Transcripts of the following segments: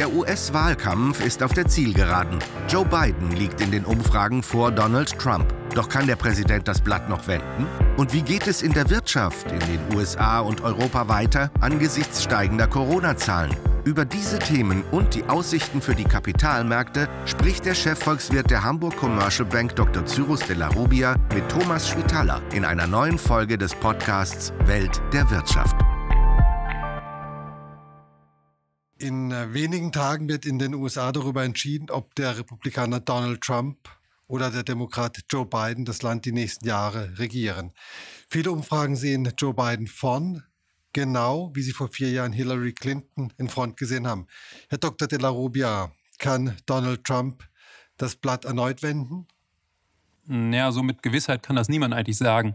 Der US-Wahlkampf ist auf der Zielgeraden. Joe Biden liegt in den Umfragen vor Donald Trump. Doch kann der Präsident das Blatt noch wenden? Und wie geht es in der Wirtschaft in den USA und Europa weiter angesichts steigender Corona-Zahlen? Über diese Themen und die Aussichten für die Kapitalmärkte spricht der Chefvolkswirt der Hamburg Commercial Bank Dr. Cyrus de la Rubia mit Thomas Schwitaler in einer neuen Folge des Podcasts Welt der Wirtschaft. In äh, wenigen Tagen wird in den USA darüber entschieden, ob der Republikaner Donald Trump oder der Demokrat Joe Biden das Land die nächsten Jahre regieren. Viele Umfragen sehen Joe Biden vorn, genau wie sie vor vier Jahren Hillary Clinton in Front gesehen haben. Herr Dr. de la Rubia, kann Donald Trump das Blatt erneut wenden? Ja, so mit Gewissheit kann das niemand eigentlich sagen.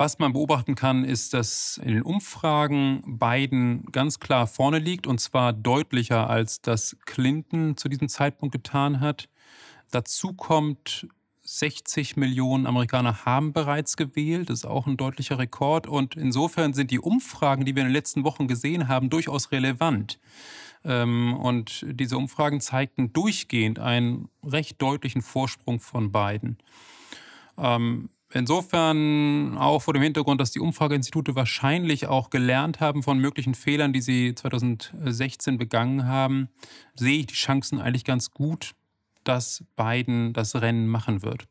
Was man beobachten kann, ist, dass in den Umfragen Biden ganz klar vorne liegt und zwar deutlicher, als das Clinton zu diesem Zeitpunkt getan hat. Dazu kommt, 60 Millionen Amerikaner haben bereits gewählt. Das ist auch ein deutlicher Rekord. Und insofern sind die Umfragen, die wir in den letzten Wochen gesehen haben, durchaus relevant. Ähm, und diese Umfragen zeigten durchgehend einen recht deutlichen Vorsprung von Biden. Insofern auch vor dem Hintergrund, dass die Umfrageinstitute wahrscheinlich auch gelernt haben von möglichen Fehlern, die sie 2016 begangen haben, sehe ich die Chancen eigentlich ganz gut, dass Biden das Rennen machen wird.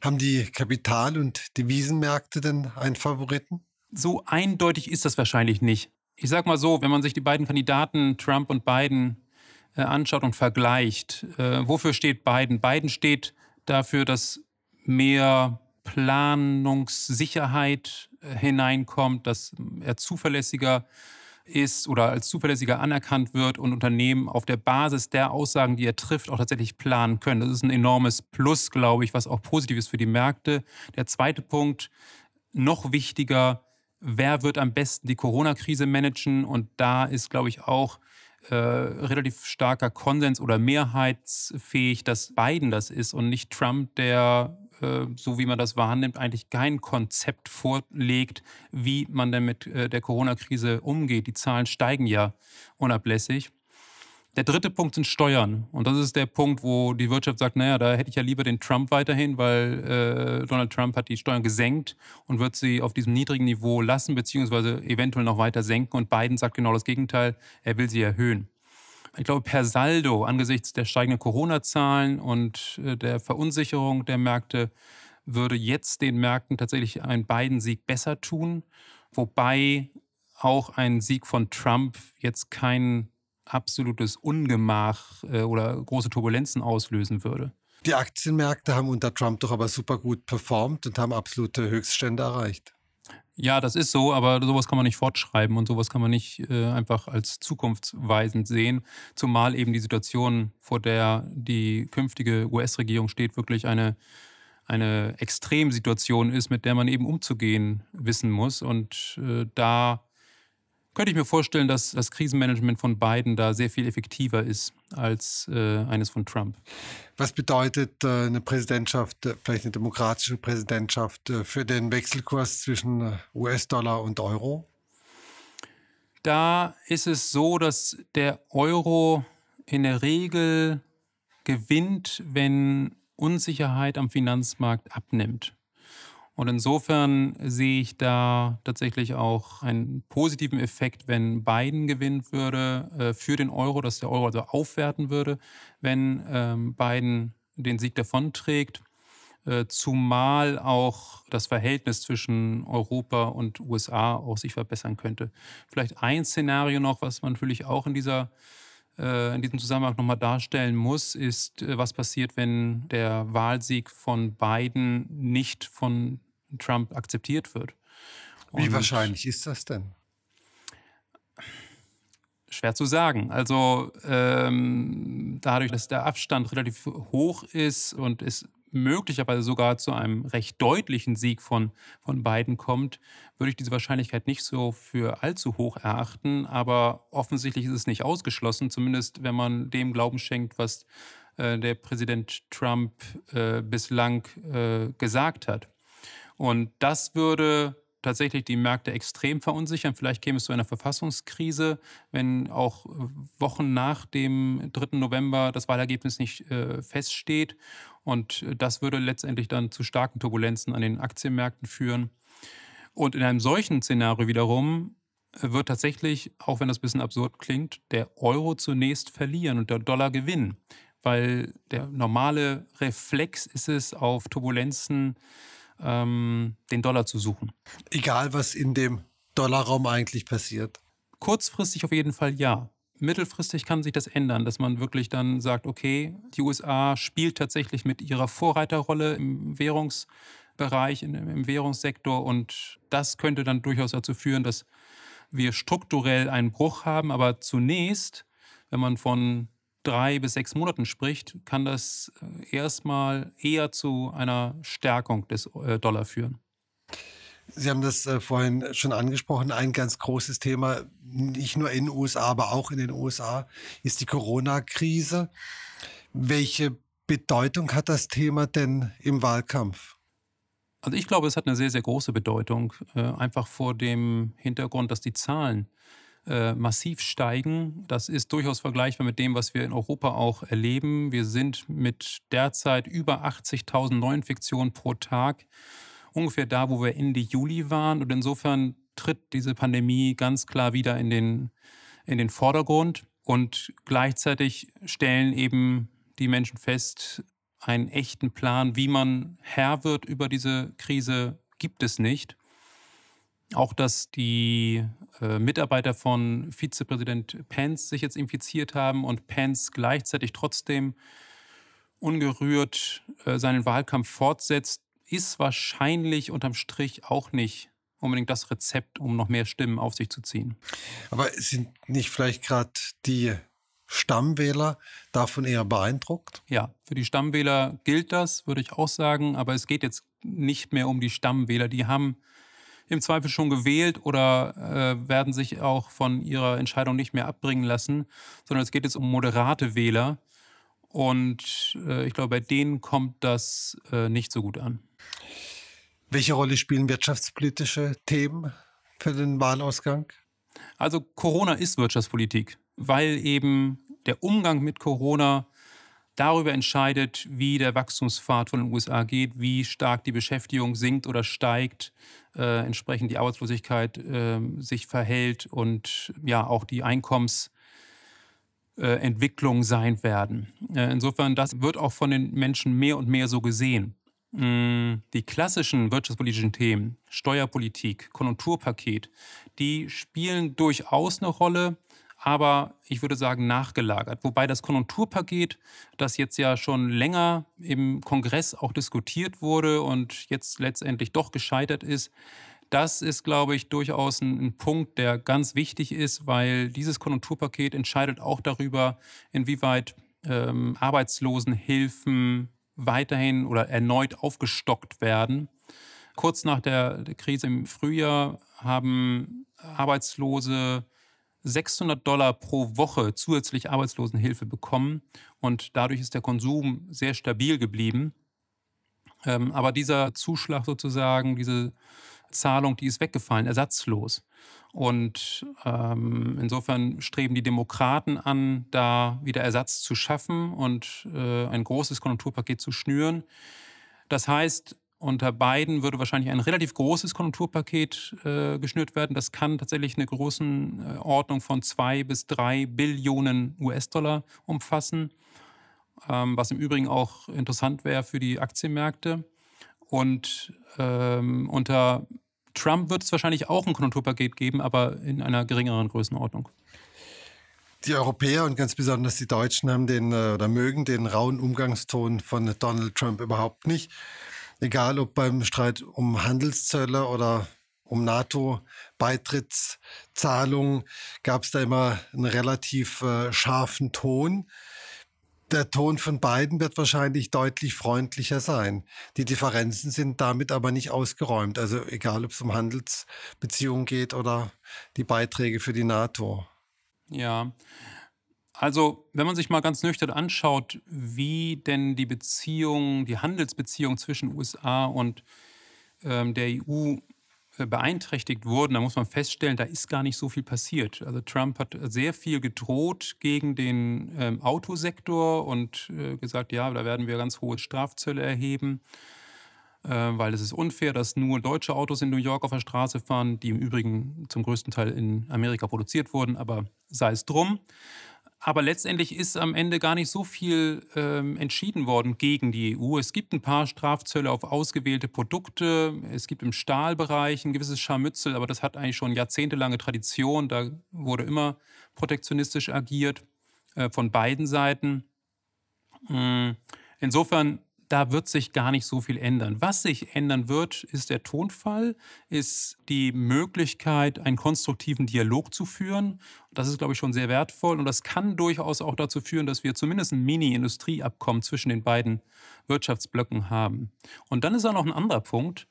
Haben die Kapital- und Devisenmärkte denn einen Favoriten? So eindeutig ist das wahrscheinlich nicht. Ich sage mal so, wenn man sich die beiden Kandidaten Trump und Biden äh, anschaut und vergleicht, äh, wofür steht Biden? Biden steht dafür, dass mehr Planungssicherheit äh, hineinkommt, dass er zuverlässiger ist oder als zuverlässiger anerkannt wird und Unternehmen auf der Basis der Aussagen, die er trifft, auch tatsächlich planen können. Das ist ein enormes Plus, glaube ich, was auch positiv ist für die Märkte. Der zweite Punkt, noch wichtiger, wer wird am besten die Corona-Krise managen? Und da ist, glaube ich, auch äh, relativ starker Konsens oder mehrheitsfähig, dass Biden das ist und nicht Trump, der äh, so wie man das wahrnimmt, eigentlich kein Konzept vorlegt, wie man denn mit äh, der Corona-Krise umgeht. Die Zahlen steigen ja unablässig. Der dritte Punkt sind Steuern. Und das ist der Punkt, wo die Wirtschaft sagt, naja, da hätte ich ja lieber den Trump weiterhin, weil äh, Donald Trump hat die Steuern gesenkt und wird sie auf diesem niedrigen Niveau lassen, beziehungsweise eventuell noch weiter senken. Und Biden sagt genau das Gegenteil, er will sie erhöhen. Ich glaube, per Saldo angesichts der steigenden Corona-Zahlen und äh, der Verunsicherung der Märkte würde jetzt den Märkten tatsächlich ein Biden-Sieg besser tun, wobei auch ein Sieg von Trump jetzt kein absolutes Ungemach äh, oder große Turbulenzen auslösen würde. Die Aktienmärkte haben unter Trump doch aber super gut performt und haben absolute Höchststände erreicht. Ja, das ist so, aber sowas kann man nicht fortschreiben und sowas kann man nicht äh, einfach als zukunftsweisend sehen. Zumal eben die Situation, vor der die künftige US-Regierung steht, wirklich eine, eine Extremsituation ist, mit der man eben umzugehen wissen muss. Und äh, da könnte ich mir vorstellen, dass das Krisenmanagement von Biden da sehr viel effektiver ist als äh, eines von Trump. Was bedeutet äh, eine Präsidentschaft, äh, vielleicht eine demokratische Präsidentschaft äh, für den Wechselkurs zwischen äh, US-Dollar und Euro? Da ist es so, dass der Euro in der Regel gewinnt, wenn Unsicherheit am Finanzmarkt abnimmt. Und insofern sehe ich da tatsächlich auch einen positiven Effekt, wenn Biden gewinnen würde äh, für den Euro, dass der Euro also aufwerten würde, wenn ähm, Biden den Sieg davonträgt. Äh, zumal auch das Verhältnis zwischen Europa und USA auch sich verbessern könnte. Vielleicht ein Szenario noch, was man natürlich auch in dieser äh, in diesem Zusammenhang nochmal darstellen muss, ist, äh, was passiert, wenn der Wahlsieg von Biden nicht von Trump akzeptiert wird. Und Wie wahrscheinlich ist das denn? Schwer zu sagen. Also ähm, dadurch, dass der Abstand relativ hoch ist und es möglicherweise sogar zu einem recht deutlichen Sieg von, von Biden kommt, würde ich diese Wahrscheinlichkeit nicht so für allzu hoch erachten. Aber offensichtlich ist es nicht ausgeschlossen, zumindest wenn man dem Glauben schenkt, was äh, der Präsident Trump äh, bislang äh, gesagt hat. Und das würde tatsächlich die Märkte extrem verunsichern. Vielleicht käme es zu einer Verfassungskrise, wenn auch Wochen nach dem 3. November das Wahlergebnis nicht äh, feststeht. Und das würde letztendlich dann zu starken Turbulenzen an den Aktienmärkten führen. Und in einem solchen Szenario wiederum wird tatsächlich, auch wenn das ein bisschen absurd klingt, der Euro zunächst verlieren und der Dollar gewinnen. Weil der normale Reflex ist es, auf Turbulenzen ähm, den Dollar zu suchen. Egal, was in dem Dollarraum eigentlich passiert. Kurzfristig auf jeden Fall ja. Mittelfristig kann sich das ändern, dass man wirklich dann sagt, okay, die USA spielt tatsächlich mit ihrer Vorreiterrolle im Währungsbereich, im Währungssektor und das könnte dann durchaus dazu führen, dass wir strukturell einen Bruch haben. Aber zunächst, wenn man von drei bis sechs Monaten spricht, kann das äh, erstmal eher zu einer Stärkung des äh, Dollar führen. Sie haben das äh, vorhin schon angesprochen. Ein ganz großes Thema, nicht nur in den USA, aber auch in den USA, ist die Corona-Krise. Welche Bedeutung hat das Thema denn im Wahlkampf? Also ich glaube, es hat eine sehr, sehr große Bedeutung, einfach vor dem Hintergrund, dass die Zahlen äh, massiv steigen. Das ist durchaus vergleichbar mit dem, was wir in Europa auch erleben. Wir sind mit derzeit über 80.000 Neuinfektionen pro Tag, ungefähr da, wo wir Ende Juli waren. Und insofern tritt diese Pandemie ganz klar wieder in den, in den Vordergrund. Und gleichzeitig stellen eben die Menschen fest, einen echten Plan, wie man Herr wird über diese Krise, gibt es nicht. Auch, dass die äh, Mitarbeiter von Vizepräsident Pence sich jetzt infiziert haben und Pence gleichzeitig trotzdem ungerührt äh, seinen Wahlkampf fortsetzt, ist wahrscheinlich unterm Strich auch nicht unbedingt das Rezept, um noch mehr Stimmen auf sich zu ziehen. Aber sind nicht vielleicht gerade die Stammwähler davon eher beeindruckt? Ja, für die Stammwähler gilt das, würde ich auch sagen. Aber es geht jetzt nicht mehr um die Stammwähler. Die haben im Zweifel schon gewählt oder äh, werden sich auch von ihrer Entscheidung nicht mehr abbringen lassen, sondern es geht jetzt um moderate Wähler. Und äh, ich glaube, bei denen kommt das äh, nicht so gut an. Welche Rolle spielen wirtschaftspolitische Themen für den Wahlausgang? Also Corona ist Wirtschaftspolitik, weil eben der Umgang mit Corona darüber entscheidet, wie der Wachstumspfad von den USA geht, wie stark die Beschäftigung sinkt oder steigt, äh, entsprechend die Arbeitslosigkeit äh, sich verhält und ja auch die Einkommensentwicklung äh, sein werden. Äh, insofern, das wird auch von den Menschen mehr und mehr so gesehen. Mm, die klassischen wirtschaftspolitischen Themen, Steuerpolitik, Konjunkturpaket, die spielen durchaus eine Rolle, aber ich würde sagen nachgelagert. Wobei das Konjunkturpaket, das jetzt ja schon länger im Kongress auch diskutiert wurde und jetzt letztendlich doch gescheitert ist, das ist, glaube ich, durchaus ein, ein, Punkt, der ganz wichtig ist, weil dieses Konjunkturpaket entscheidet auch darüber, inwieweit ähm, Arbeitslosenhilfen weiterhin oder erneut aufgestockt werden. Kurz nach der, der Krise im Frühjahr haben Arbeitslose 600 Dollar pro Woche zusätzlich Arbeitslosenhilfe bekommen und dadurch ist der Konsum sehr stabil geblieben. Ähm, aber dieser Zuschlag sozusagen, diese Zahlung, die ist weggefallen, ersatzlos. Und ähm, insofern streben die Demokraten an, da wieder Ersatz zu schaffen und äh, ein großes Konjunkturpaket zu schnüren. Das heißt, unter beiden würde wahrscheinlich ein relativ großes Konjunkturpaket äh, geschnürt werden. Das kann tatsächlich eine Größenordnung von zwei bis drei Billionen US-Dollar umfassen, ähm, was im Übrigen auch interessant wäre für die Aktienmärkte. Und ähm, unter Trump wird es wahrscheinlich auch ein Konjunkturpaket geben, aber in einer geringeren Größenordnung. Die Europäer und ganz besonders die Deutschen haben den äh, oder mögen den rauen Umgangston von Donald Trump überhaupt nicht egal ob beim Streit um Handelszölle oder um NATO-Beitrittszahlungen, gab es da immer einen relativ äh, scharfen Ton. Der Ton von beiden wird wahrscheinlich deutlich freundlicher sein. Die Differenzen sind damit aber nicht ausgeräumt. Also egal, ob es um Handelsbeziehungen geht oder die Beiträge für die NATO. Ja, also, wenn man sich mal ganz nüchtern anschaut, wie denn die Beziehung, die Handelsbeziehung zwischen USA und ähm, der EU äh, beeinträchtigt wurden, da muss man feststellen, da ist gar nicht so viel passiert. Also Trump hat sehr viel gedroht gegen den ähm, Autosektor und äh, gesagt, ja, da werden wir ganz hohe Strafzölle erheben, äh, weil es ist unfair, dass nur deutsche Autos in New York auf der Straße fahren, die im Übrigen zum größten Teil in Amerika produziert wurden, aber sei es drum. Aber letztendlich ist am Ende gar nicht so viel ähm, entschieden worden gegen die EU. Es gibt ein paar Strafzölle auf ausgewählte Produkte. Es gibt im Stahlbereich ein gewisses Scharmützel, aber das hat eigentlich schon jahrzehntelange Tradition. Da wurde immer protektionistisch agiert äh, von beiden Seiten. Mm, insofern da wird sich gar nicht so viel ändern. Was sich ändern wird, ist der Tonfall, ist die Möglichkeit, einen konstruktiven Dialog zu führen. Das ist, glaube ich, schon sehr wertvoll und das kann durchaus auch dazu führen, dass wir zumindest ein Mini-Industrieabkommen zwischen den beiden Wirtschaftsblöcken haben. Und dann ist auch noch ein anderer Punkt.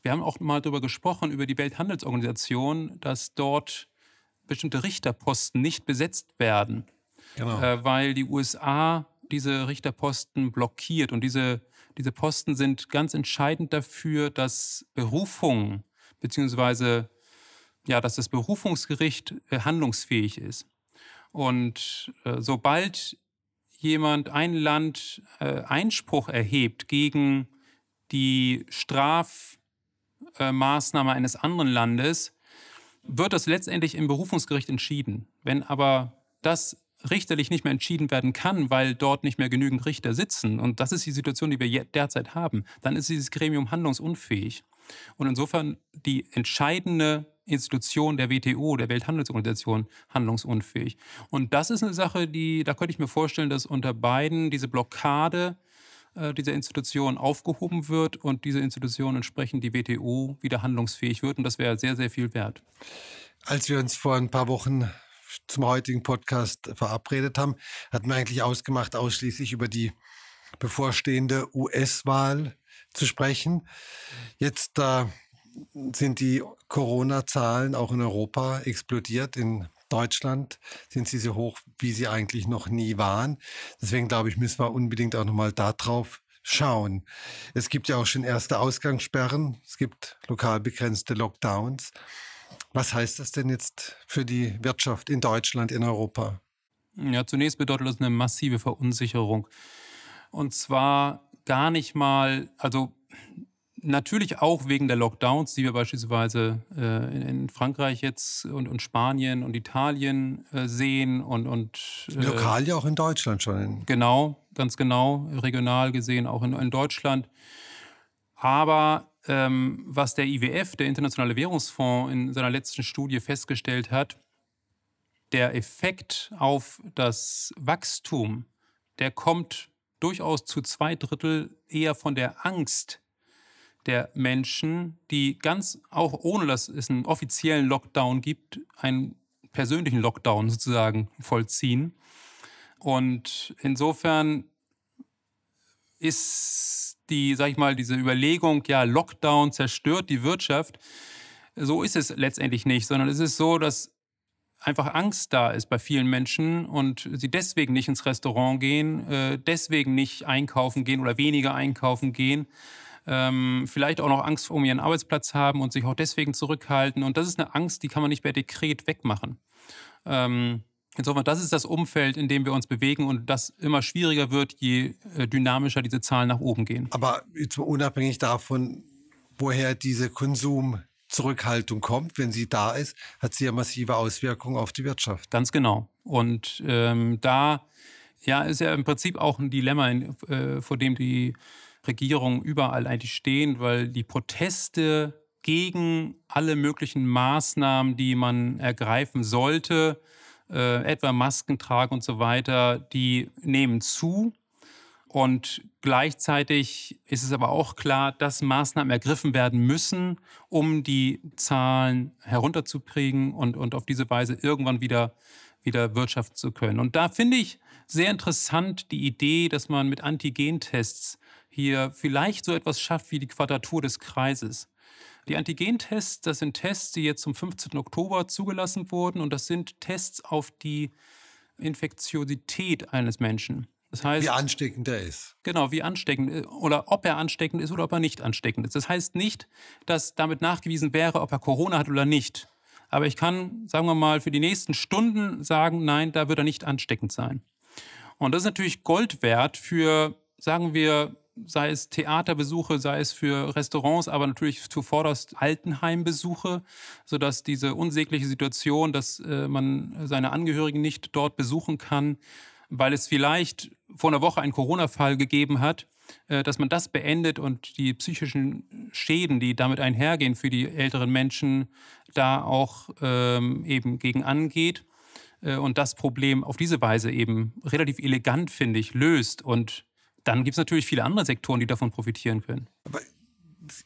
Wir haben auch mal darüber gesprochen, über die Welthandelsorganisation, dass dort bestimmte Richterposten nicht besetzt werden, genau. äh, weil die USA diese Richterposten blockiert. Und diese, diese Posten sind ganz entscheidend dafür, dass Berufung beziehungsweise ja, dass das Berufungsgericht äh, handlungsfähig ist. Und äh, sobald jemand, ein Land äh, Einspruch erhebt gegen die Strafmaßnahme eines anderen Landes, wird das letztendlich im Berufungsgericht entschieden. Wenn aber das richterlich nicht mehr entschieden werden kann, weil dort nicht mehr genügend Richter sitzen, und das ist die Situation, die wir derzeit haben, dann ist dieses Gremium handlungsunfähig. Und insofern die entscheidende Institution der WTO, der Welthandelsorganisation, handlungsunfähig. Und das ist eine Sache, die, da könnte ich mir vorstellen, dass unter beiden diese Blockade äh, dieser Institution aufgehoben wird und diese Institution entsprechend die WTO wieder handlungsfähig wird. Und das wäre sehr, sehr viel wert. Als wir uns vor ein paar Wochen zum heutigen Podcast verabredet haben, hatten wir eigentlich ausgemacht, ausschließlich über die bevorstehende US-Wahl zu sprechen. Jetzt äh, sind die Corona-Zahlen auch in Europa explodiert. In Deutschland sind sie so hoch, wie sie eigentlich noch nie waren. Deswegen glaube ich, müssen wir unbedingt auch nochmal darauf schauen. Es gibt ja auch schon erste Ausgangssperren. Es gibt lokal begrenzte Lockdowns. Was heißt das denn jetzt für die Wirtschaft in Deutschland, in Europa? Ja, zunächst bedeutet das eine massive Verunsicherung. Und zwar gar nicht mal, also natürlich auch wegen der Lockdowns, die wir beispielsweise äh, in, in, Frankreich jetzt und, und, Spanien und Italien äh, sehen und, und äh, lokal ja auch in Deutschland schon. Genau, ganz genau, regional gesehen auch in, in Deutschland. Aber ähm, was der IWF, der Internationale Währungsfonds, in seiner letzten Studie festgestellt hat, der Effekt auf das Wachstum, der kommt durchaus zu zwei Drittel eher von der Angst der Menschen, die ganz, auch ohne dass es einen offiziellen Lockdown gibt, einen persönlichen Lockdown sozusagen vollziehen. Und insofern ist die, sag ich mal, diese Überlegung, ja, Lockdown zerstört die Wirtschaft. So ist es letztendlich nicht, sondern es ist so, dass einfach Angst da ist bei vielen Menschen und sie deswegen nicht ins Restaurant gehen, äh, deswegen nicht einkaufen gehen oder weniger einkaufen gehen, ähm, vielleicht auch noch Angst um ihren Arbeitsplatz haben und sich auch deswegen zurückhalten. Und das ist eine Angst, die kann man nicht per Dekret wegmachen. Ähm, Insofern, das ist das Umfeld, in dem wir uns bewegen und das immer schwieriger wird, je äh, dynamischer diese Zahlen nach oben gehen. Aber jetzt unabhängig davon, woher diese Konsumzurückhaltung kommt, wenn sie da ist, hat sie ja massive Auswirkungen auf die Wirtschaft. Ganz genau. Und ähm, da ja, ist ja im Prinzip auch ein Dilemma, äh, vor dem die Regierungen überall eigentlich stehen, weil die Proteste gegen alle möglichen Maßnahmen, die man ergreifen sollte, äh, etwa Masken tragen und so weiter, die nehmen zu. Und gleichzeitig ist es aber auch klar, dass Maßnahmen ergriffen werden müssen, um die Zahlen herunterzukriegen und, und auf diese Weise irgendwann wieder, wieder wirtschaften zu können. Und da finde ich sehr interessant die Idee, dass man mit Antigentests hier vielleicht so etwas schafft wie die Quadratur des Kreises. Die Antigentests, das sind Tests, die jetzt zum 15. Oktober zugelassen wurden und das sind Tests auf die Infektiosität eines Menschen. Das heißt, wie ansteckend er ist. Genau, wie ansteckend äh, oder ob er ansteckend ist oder ob er nicht ansteckend ist. Das heißt nicht, dass damit nachgewiesen wäre, ob er Corona hat oder nicht. Aber ich kann, sagen wir mal, für die nächsten Stunden sagen, nein, da wird er nicht ansteckend sein. Und das ist natürlich Gold wert für, sagen wir, sei es Theaterbesuche, sei es für Restaurants, aber natürlich zuvorderst Altenheimbesuche, sodass diese unsägliche Situation, dass äh, man seine Angehörigen nicht dort besuchen kann, weil es vielleicht vor einer Woche einen Corona-Fall gegeben hat, äh, dass man das beendet und die psychischen Schäden, die damit einhergehen für die älteren Menschen, da auch ähm, eben gegen angeht äh, und das Problem auf diese Weise eben relativ elegant, finde ich, löst und dann gibt es natürlich viele andere Sektoren, die davon profitieren können. Aber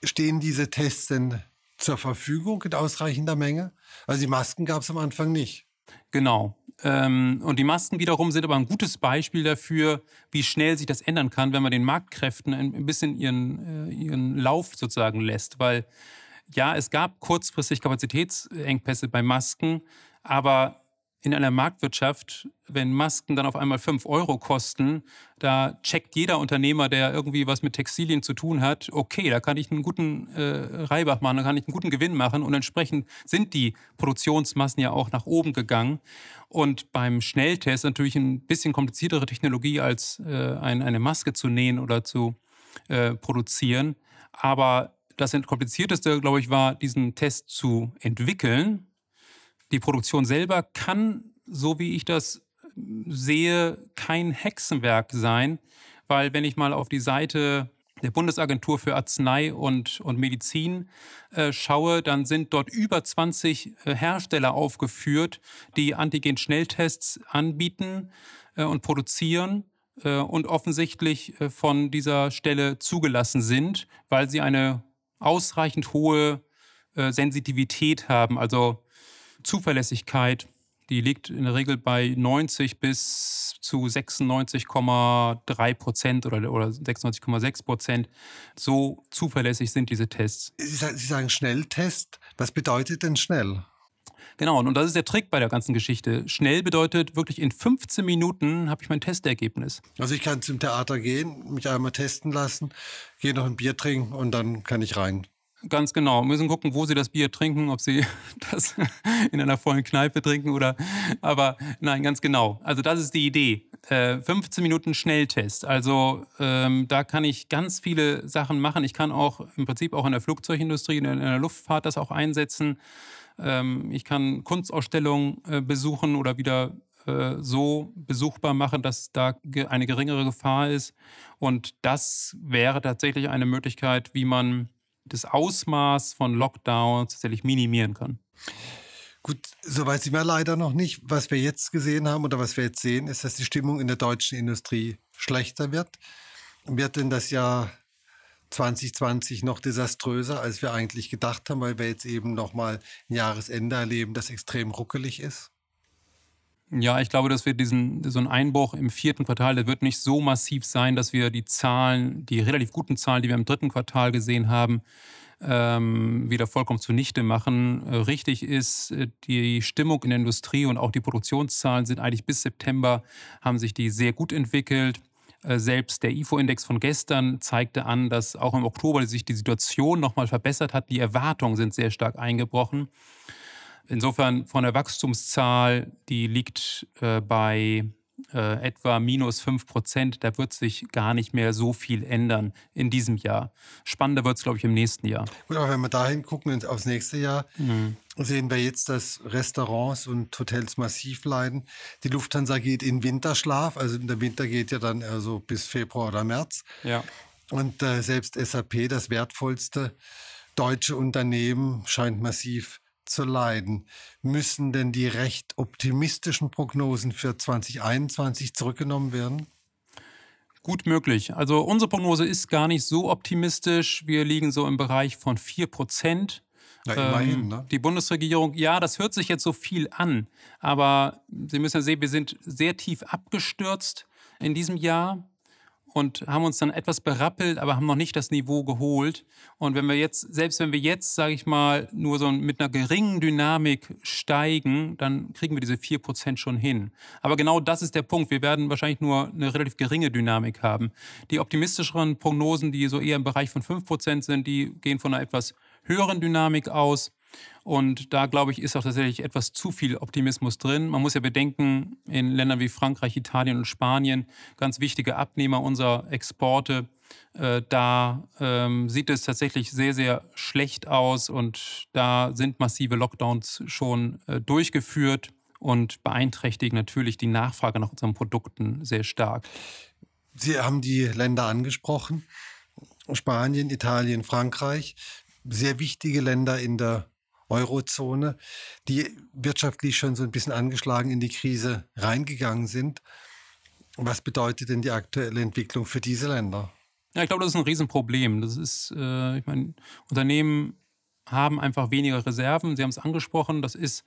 stehen diese Tests denn zur Verfügung in ausreichender Menge? Also die Masken gab es am Anfang nicht. Genau. Ähm, und die Masken wiederum sind aber ein gutes Beispiel dafür, wie schnell sich das ändern kann, wenn man den Marktkräften ein bisschen ihren, äh, ihren Lauf sozusagen lässt. Weil ja, es gab kurzfristig Kapazitätsengpässe bei Masken, aber in einer Marktwirtschaft, wenn Masken dann auf einmal 5 Euro kosten, da checkt jeder Unternehmer, der irgendwie was mit Textilien zu tun hat, okay, da kann ich einen guten äh, Reibach machen, da kann ich einen guten Gewinn machen und entsprechend sind die Produktionsmassen ja auch nach oben gegangen. Und beim Schnelltest natürlich ein bisschen kompliziertere Technologie als äh, ein, eine Maske zu nähen oder zu äh, produzieren. Aber das komplizierteste, glaube ich, war, diesen Test zu entwickeln die Produktion selber kann, so wie ich das sehe, kein Hexenwerk sein, weil wenn ich mal auf die Seite der Bundesagentur für Arznei und, und Medizin äh, schaue, dann sind dort über 20 äh, Hersteller aufgeführt, die Antigen-Schnelltests anbieten äh, und produzieren äh, und offensichtlich äh, von dieser Stelle zugelassen sind, weil sie eine ausreichend hohe Sensitivität haben, also Zuverlässigkeit, die liegt in der Regel bei 90 bis zu 96,3 Prozent oder, oder 96,6 Prozent. So zuverlässig sind diese Tests. Sie sagen Schnelltest. Was bedeutet denn schnell? Genau, und das ist der Trick bei der ganzen Geschichte. Schnell bedeutet wirklich in 15 Minuten habe ich mein Testergebnis. Also ich kann zum Theater gehen, mich einmal testen lassen, gehe noch ein Bier trinken und dann kann ich rein. Ganz genau. Müssen gucken, wo sie das Bier trinken, ob sie das in einer vollen Kneipe trinken oder. Aber nein, ganz genau. Also, das ist die Idee. Äh, 15 Minuten Schnelltest. Also, ähm, da kann ich ganz viele Sachen machen. Ich kann auch im Prinzip auch in der Flugzeugindustrie, in der Luftfahrt das auch einsetzen. Ähm, ich kann Kunstausstellungen äh, besuchen oder wieder äh, so besuchbar machen, dass da eine geringere Gefahr ist. Und das wäre tatsächlich eine Möglichkeit, wie man das Ausmaß von Lockdowns tatsächlich minimieren kann. Gut, soweit sind wir leider noch nicht. Was wir jetzt gesehen haben oder was wir jetzt sehen, ist, dass die Stimmung in der deutschen Industrie schlechter wird. Wird denn das Jahr 2020 noch desaströser, als wir eigentlich gedacht haben, weil wir jetzt eben nochmal ein Jahresende erleben, das extrem ruckelig ist? Ja, ich glaube, dass wir diesen, so einen Einbruch im vierten Quartal, der wird nicht so massiv sein, dass wir die Zahlen, die relativ guten Zahlen, die wir im dritten Quartal gesehen haben, ähm, wieder vollkommen zunichte machen. Äh, richtig ist, äh, die Stimmung in der Industrie und auch die Produktionszahlen sind eigentlich bis September, haben sich die sehr gut entwickelt. Äh, selbst der IFO-Index von gestern zeigte an, dass auch im Oktober sich die Situation nochmal verbessert hat. Die Erwartungen sind sehr stark eingebrochen. Insofern von der Wachstumszahl, die liegt äh, bei äh, etwa minus 5 Prozent. Da wird sich gar nicht mehr so viel ändern in diesem Jahr. Spannender wird es, glaube ich, im nächsten Jahr. Gut, aber wenn wir dahin gucken, aufs nächste Jahr, mhm. sehen wir jetzt, dass Restaurants und Hotels massiv leiden. Die Lufthansa geht in Winterschlaf, also der Winter geht ja dann also bis Februar oder März. Ja. Und äh, selbst SAP, das wertvollste deutsche Unternehmen, scheint massiv zu leiden. Müssen denn die recht optimistischen Prognosen für 2021 zurückgenommen werden? Gut möglich. Also unsere Prognose ist gar nicht so optimistisch. Wir liegen so im Bereich von 4 Prozent. Ja, immerhin, ähm, ne? Die Bundesregierung, ja, das hört sich jetzt so viel an, aber Sie müssen ja sehen, wir sind sehr tief abgestürzt in diesem Jahr. Und haben uns dann etwas berappelt, aber haben noch nicht das Niveau geholt. Und wenn wir jetzt, selbst wenn wir jetzt, sage ich mal, nur so mit einer geringen Dynamik steigen, dann kriegen wir diese 4% schon hin. Aber genau das ist der Punkt. Wir werden wahrscheinlich nur eine relativ geringe Dynamik haben. Die optimistischeren Prognosen, die so eher im Bereich von 5% sind, die gehen von einer etwas höheren Dynamik aus. Und da, glaube ich, ist auch tatsächlich etwas zu viel Optimismus drin. Man muss ja bedenken, in Ländern wie Frankreich, Italien und Spanien, ganz wichtige Abnehmer unserer Exporte, äh, da ähm, sieht es tatsächlich sehr, sehr schlecht aus und da sind massive Lockdowns schon äh, durchgeführt und beeinträchtigen natürlich die Nachfrage nach unseren Produkten sehr stark. Sie haben die Länder angesprochen. Spanien, Italien, Frankreich, sehr wichtige Länder in der Eurozone, die wirtschaftlich schon so ein bisschen angeschlagen in die Krise reingegangen sind. Was bedeutet denn die aktuelle Entwicklung für diese Länder? Ja, ich glaube, das ist ein Riesenproblem. Das ist, äh, ich meine, Unternehmen haben einfach weniger Reserven. Sie haben es angesprochen. Das ist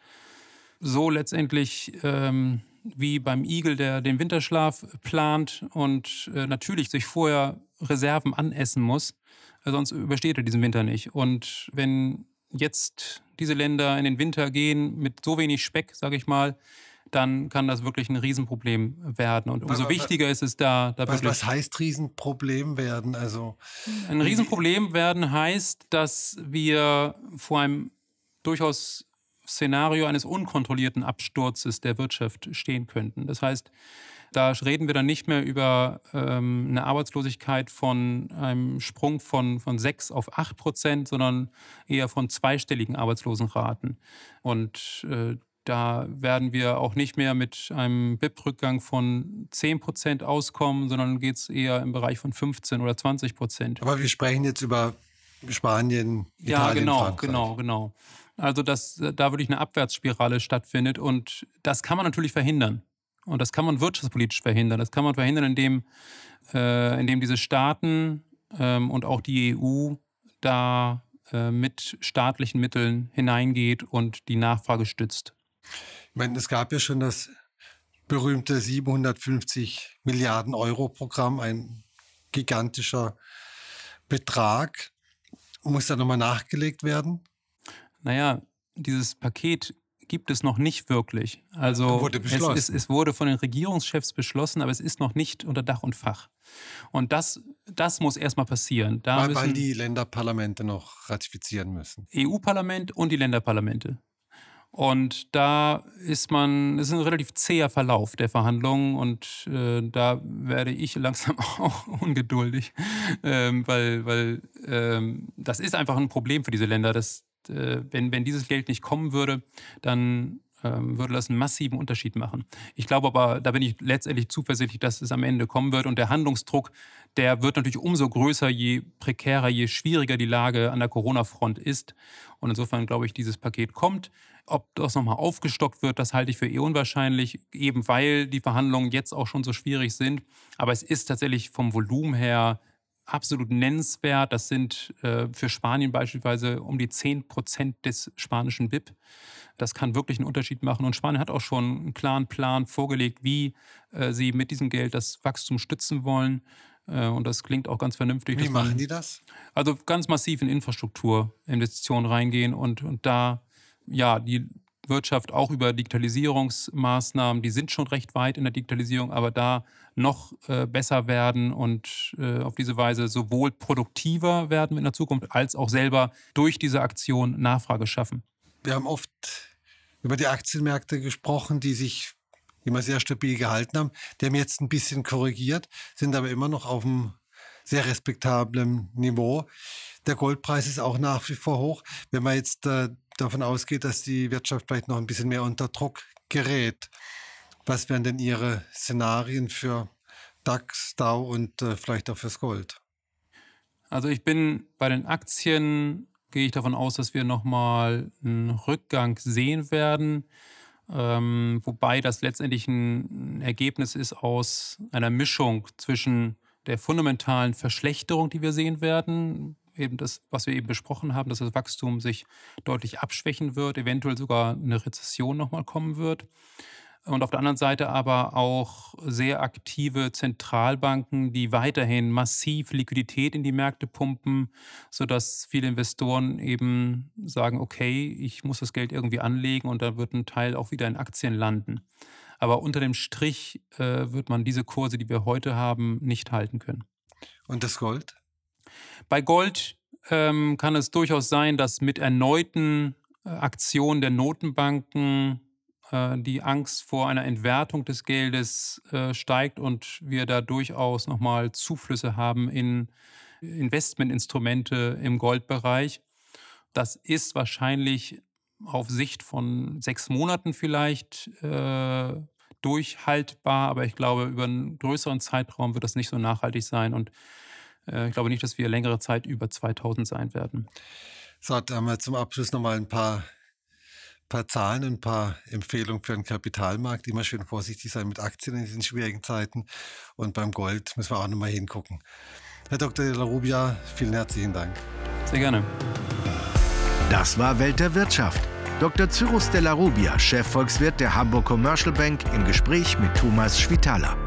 so letztendlich ähm, wie beim Igel, der den Winterschlaf plant und äh, natürlich sich vorher Reserven anessen muss. Sonst übersteht er diesen Winter nicht. Und wenn jetzt diese Länder in den Winter gehen mit so wenig Speck, sage ich mal, dann kann das wirklich ein Riesenproblem werden. Und umso was, wichtiger ist es da, da was, was heißt Riesenproblem werden? Also ein Riesenproblem werden heißt, dass wir vor einem durchaus Szenario eines unkontrollierten Absturzes der Wirtschaft stehen könnten. Das heißt, da reden wir dann nicht mehr über ähm, eine Arbeitslosigkeit von einem Sprung von, von 6 auf 8 Prozent, sondern eher von zweistelligen Arbeitslosenraten. Und äh, da werden wir auch nicht mehr mit einem BIP-Rückgang von 10 Prozent auskommen, sondern geht es eher im Bereich von 15 oder 20 Prozent. Aber wir sprechen jetzt über Spanien, Italien, Ja, genau, Frankreich. genau, genau. Also, dass da wirklich eine Abwärtsspirale stattfindet und das kann man natürlich verhindern. Und das kann man wirtschaftspolitisch verhindern. Das kann man verhindern, indem, äh, indem diese Staaten ähm, und auch die EU da äh, mit staatlichen Mitteln hineingeht und die Nachfrage stützt. Ich meine, es gab ja schon das berühmte 750 Milliarden Euro Programm, ein gigantischer Betrag. Muss da nochmal nachgelegt werden? Naja, dieses Paket gibt es noch nicht wirklich. Also wurde es, ist, es, wurde von den Regierungschefs beschlossen, aber es ist noch nicht unter Dach und Fach. Und das, das muss erstmal passieren. Da weil, weil die Länderparlamente noch ratifizieren müssen. EU-Parlament und die Länderparlamente. Und da ist man, es ist ein relativ zäher Verlauf der Verhandlungen und äh, da werde ich langsam auch ungeduldig, ähm, weil, weil ähm, das ist einfach ein Problem für diese Länder. Das, äh, wenn, wenn dieses Geld nicht kommen würde, dann ähm, würde das einen massiven Unterschied machen. Ich glaube aber, da bin ich letztendlich zuversichtlich, dass es am Ende kommen wird. Und der Handlungsdruck, der wird natürlich umso größer, je prekärer, je schwieriger die Lage an der Corona-Front ist. Und insofern glaube ich, dieses Paket kommt. Ob das nochmal aufgestockt wird, das halte ich für eh unwahrscheinlich, eben weil die Verhandlungen jetzt auch schon so schwierig sind. Aber es ist tatsächlich vom Volumen her absolut nennenswert. Das sind äh, für Spanien beispielsweise um die 10 Prozent des spanischen BIP. Das kann wirklich einen Unterschied machen. Und Spanien hat auch schon einen klaren Plan vorgelegt, wie äh, sie mit diesem Geld das Wachstum stützen wollen. Äh, und das klingt auch ganz vernünftig. Wie machen die das? Also ganz massiv in Infrastrukturinvestitionen reingehen und, und da ja die Wirtschaft auch über Digitalisierungsmaßnahmen, die sind schon recht weit in der Digitalisierung, aber da noch äh, besser werden und äh, auf diese Weise sowohl produktiver werden in der Zukunft als auch selber durch diese Aktion Nachfrage schaffen. Wir haben oft über die Aktienmärkte gesprochen, die sich immer sehr stabil gehalten haben. Die haben jetzt ein bisschen korrigiert, sind aber immer noch auf einem sehr respektablen Niveau. Der Goldpreis ist auch nach wie vor hoch. Wenn man jetzt äh, davon ausgeht, dass die Wirtschaft vielleicht noch ein bisschen mehr unter Druck gerät, was wären denn Ihre Szenarien für DAX, Dow und äh, vielleicht auch fürs Gold? Also ich bin bei den Aktien, gehe ich davon aus, dass wir nochmal einen Rückgang sehen werden. Ähm, wobei das letztendlich ein Ergebnis ist aus einer Mischung zwischen der fundamentalen Verschlechterung, die wir sehen werden, eben das, was wir eben besprochen haben, dass das Wachstum sich deutlich abschwächen wird, eventuell sogar eine Rezession nochmal kommen wird. und auf der anderen Seite aber auch sehr aktive Zentralbanken, die weiterhin massiv Liquidität in die Märkte pumpen, sodass viele Investoren eben sagen, okay, ich muss das Geld irgendwie anlegen und da wird ein Teil auch wieder in Aktien landen. Aber unter dem Strich äh, wird man diese Kurse, die wir heute haben, nicht halten können. Und das Gold? Bei Gold ähm, kann es durchaus sein, dass mit erneuten äh, Aktionen der Notenbanken äh, die Angst vor einer Entwertung des Geldes äh, steigt und wir da durchaus nochmal Zuflüsse haben in Investmentinstrumente im Goldbereich. Das ist wahrscheinlich auf Sicht von sechs Monaten vielleicht äh, durchhaltbar, aber ich glaube, über einen größeren Zeitraum wird das nicht so nachhaltig sein und ich glaube nicht, dass wir längere Zeit über 2000 sein werden. So, dann haben wir zum Abschluss nochmal ein paar paar Zahlen, ein paar Empfehlungen für den Kapitalmarkt. Immer schön vorsichtig sein mit Aktien in diesen schwierigen Zeiten. Und beim Gold müssen wir auch nochmal hingucken. Herr Dr. De La Rubia, vielen herzlichen Dank. Sehr gerne. Das war Welt der Wirtschaft. Dr. Cyrus de la Rubia, Chefvolkswirt der Hamburg Commercial Bank, im Gespräch mit Thomas Schwitaler.